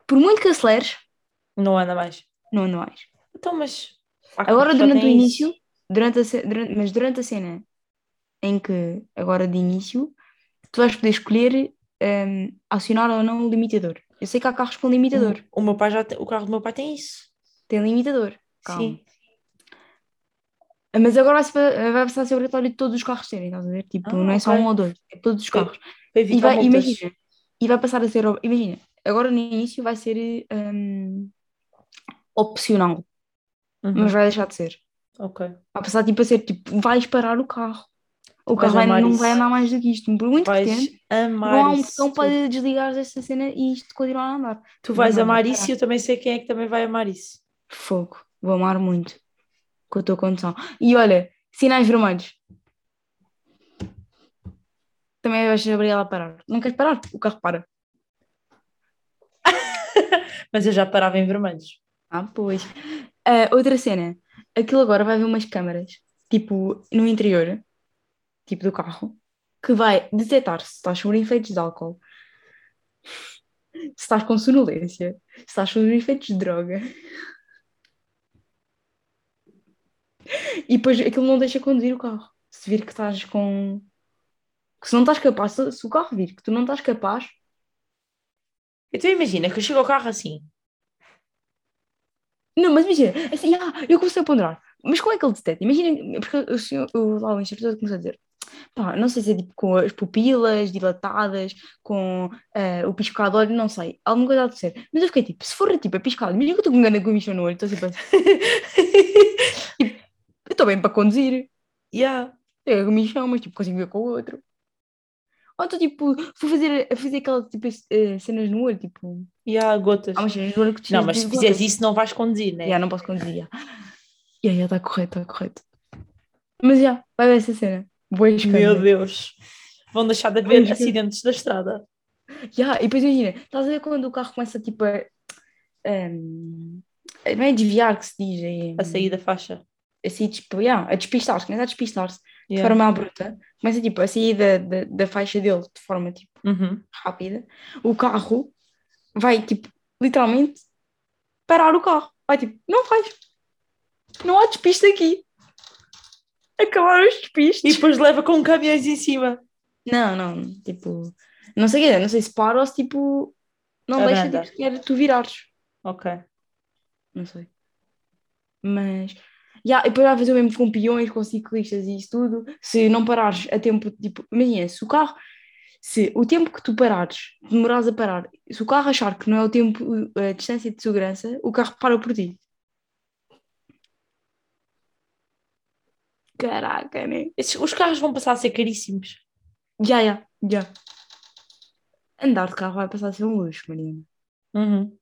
Por muito que aceleres, Não anda mais. Não anda mais. Então, mas. Agora, durante o início, isso. durante a, durante- mas durante a cena em que, agora de início, tu vais poder escolher hum, acionar ou não o limitador. Eu sei que há carros com limitador. O meu pai já tem, o carro do meu pai tem isso. Tem limitador. Calma. Sim. Mas agora vai, vai passar a ser obrigatório de todos os carros terem, estás a ver? Tipo, Ah, não é só ok. um ou dois, é todos os carros. E vai, imagina, e vai passar a ser, imagina, agora no início vai ser hum, opcional, Uhum. mas vai deixar de ser. Ok. Vai passar tipo a ser tipo, vais parar o carro. O carro vai- não isso. vai andar mais do que isto. Por muito que Vais tente, amar não há um botão Tu- para desligar esta cena e isto continuar a andar. Tu vais não, amar não. isso e eu também sei quem é que também vai amar isso. Fogo. Vou amar muito com a tua condição. E olha, sinais vermelhos. Também vais abrir ela a parar. Não queres parar? O carro para. <laughs> Mas eu já parava em vermelhos. Ah, pois. Ah, outra cena. Aquilo agora vai haver umas câmaras, tipo, no interior, tipo do carro, que vai detectar se estás sobre efeitos de álcool, se estás com sonolência, se estás sobre efeitos de droga. E depois aquilo não deixa conduzir o carro. Se vir que estás com. Que se não estás capaz, se o carro vir que tu não estás capaz, Então imagina que eu chego ao carro assim. Não, mas imagina, assim, ah, eu comecei a ponderar, mas como é que ele detecta? Imagina, porque o senhor, o, lá o instrutor começou a dizer, pá, não sei se é tipo com as pupilas dilatadas, com eh, o piscar de olho, não sei, alguma coisa a dizer. Mas eu fiquei tipo, se for tipo a piscar, imagina que eu estou com um grande comichão no olho, estou sempre assim, eu estou bem para conduzir, yeah. tenho comichão, mas tipo, consigo ver com o outro. Ou estou tipo, vou fazer, fazer aquelas tipo, eh, cenas no olho, tipo, Yeah, gotas. há umas cenas no olho que tu Não, mas se fizeres isso não vais conduzir, né? Já, não posso conduzir. Já, já, já, está correto, está correto. Mas já, vai ver essa cena. Boa Meu Deus. Vão deixar de haver acidentes da estrada. Já, e depois imagina, estás a ver quando o carro começa tipo a. ehm, não é desviar que se diz, é. A sair da faixa. Assim, tipo, já, a despistar-se, começa a despistar-se de Yeah. forma bruta, começa tipo a sair da, da, da faixa dele de forma tipo Uhum. rápida. O carro vai tipo, literalmente, parar o carro. Vai tipo, não faz. Não há despiste aqui. Acabaram os despistes. E depois leva com caminhões em cima. Não, não, tipo, não sei o quê, não sei se para ou se tipo, não deixa Abranda. tipo, sequer tu virares, Ok. não sei. Mas, e depois vai fazer o mesmo com peões, com ciclistas e isso tudo, se não parares a tempo, tipo, imagina, se o carro, se o tempo que tu parares, demorares a parar, se o carro achar que não é o tempo, a distância de segurança, o carro para por ti. Caraca, né? Esses- os carros vão passar a ser caríssimos. Já, já, já. Andar de carro vai passar a ser um luxo, Mariana. Uhum.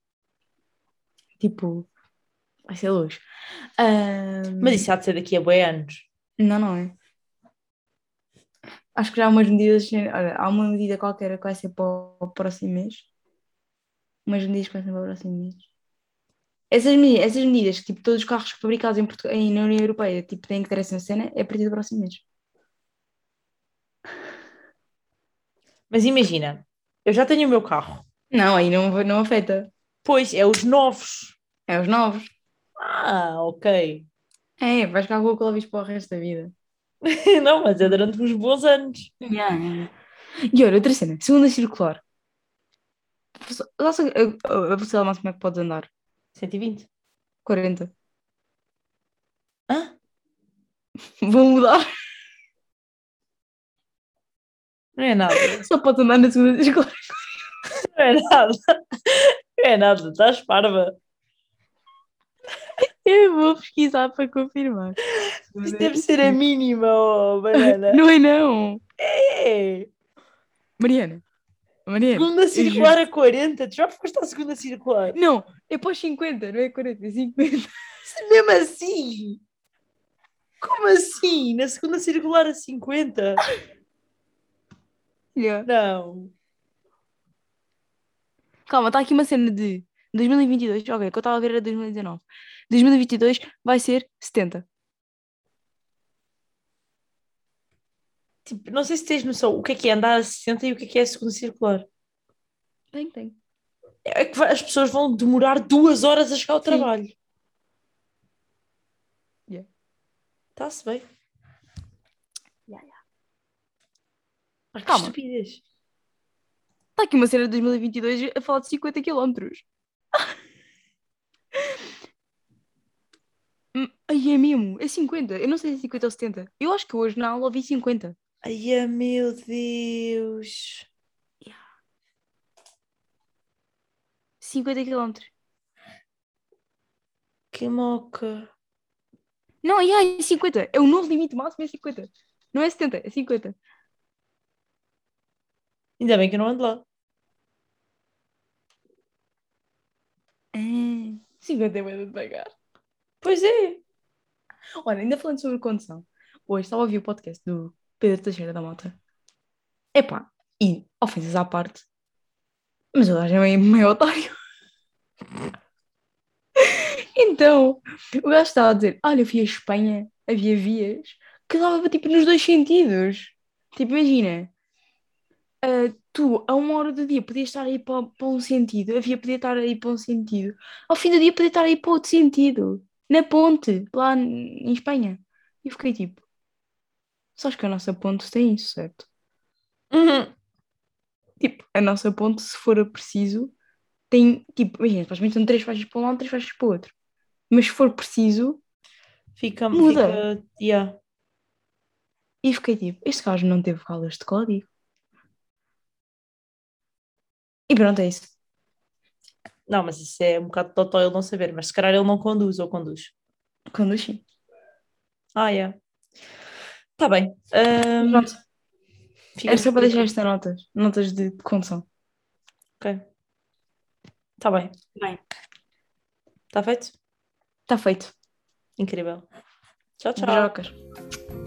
Tipo, vai ser luxo. Ahm, Mas isso há de ser daqui a boi anos. Não, não é. Acho que já há umas medidas. Olha, há uma medida qualquer que vai ser para o próximo mês. Umas medidas que vai ser para o próximo mês. Essas medidas, essas medidas que tipo, todos os carros fabricados em Portugal, em, na União Europeia tipo, têm que ter essa cena é a partir do próximo mês. Mas imagina, eu já tenho o meu carro. Não, aí não, não afeta. Pois, é os novos. É os novos. Ah, ok. É, vais ficar com o Clóvis para o resto da vida. <laughs> Não, mas é durante uns bons anos. Yeah, yeah. E olha, outra cena, segunda circular. Nossa, a, velocidade máxima que podes andar? 120. 40. Hã? <laughs> Vou mudar. Não é nada. Só podes andar na segunda circular. <laughs> Não é nada. Não é nada. Estás parva. Eu vou pesquisar para confirmar. Isto deve ser a mínima, oh, <laughs> banana. Não é não. É. Mariana. Mariana. Segunda circular a 40. Tu já foste à segunda circular? Não, é para os 50, não é 40, é 50. Mesmo assim. Como assim? Na segunda circular a 50? Yeah. Não. Calma, está aqui uma cena de 2022. Ok, que eu estava a ver era 2019. 2022 vai ser 70. Tipo, não sei se tens noção o que é que é andar a 60 e o que é que é a segunda circular. Tem, tem. É que as pessoas vão demorar duas horas a chegar ao Sim. trabalho. Yeah. Está-se bem. Yeah, yeah. Ah, que Calma. estupidez. Está aqui uma cena de 2022 a falar de 50 km. <laughs> Ai, é mesmo, é 50. Eu não sei se é 50 ou 70. Eu acho que hoje na aula ouvi 50. Ai, ah, meu Deus. 50 km. Que moca. Não, ai, é 50. É o novo limite máximo, é 50. Não é 70, é 50. Ainda bem que eu não ando lá. Ah, 50 é muito devagar. Pois é. Olha, ainda falando sobre condução. Hoje estava a ouvir o podcast do Pedro Teixeira da Mota. Epá, e ofensas à parte. Mas o gajo é meio, meio otário. Então, o gajo estava a dizer: Olha, eu fui a Espanha, havia vias que dava tipo nos dois sentidos. Tipo, imagina, ah, tu a uma hora do dia podias estar aí para, para um sentido, havia podia estar aí para um sentido, ao fim do dia podia estar aí para outro sentido, na ponte, lá em Espanha. E eu fiquei tipo: Sabes que a nossa ponte tem isso, certo? Uhum. Tipo, a nossa ponte, se for preciso, tem, tipo, imagina, supostamente são três faixas para um lado, três faixas para o outro. Mas se for preciso, Fica, Muda. fica, yeah. e fiquei tipo, este gajo não teve aulas de código. E pronto, é isso. Não, mas isso é um bocado totó ele não saber, mas se calhar ele não conduz ou conduz. Conduz sim. Ah, yeah. Tá bem. Ahm, Pronto, fica era só para deixar estas notas, notas de, de condução. Ok. Tá bem. Bem. Tá feito? Está feito. Incrível. Tchau, tchau. Beijocas.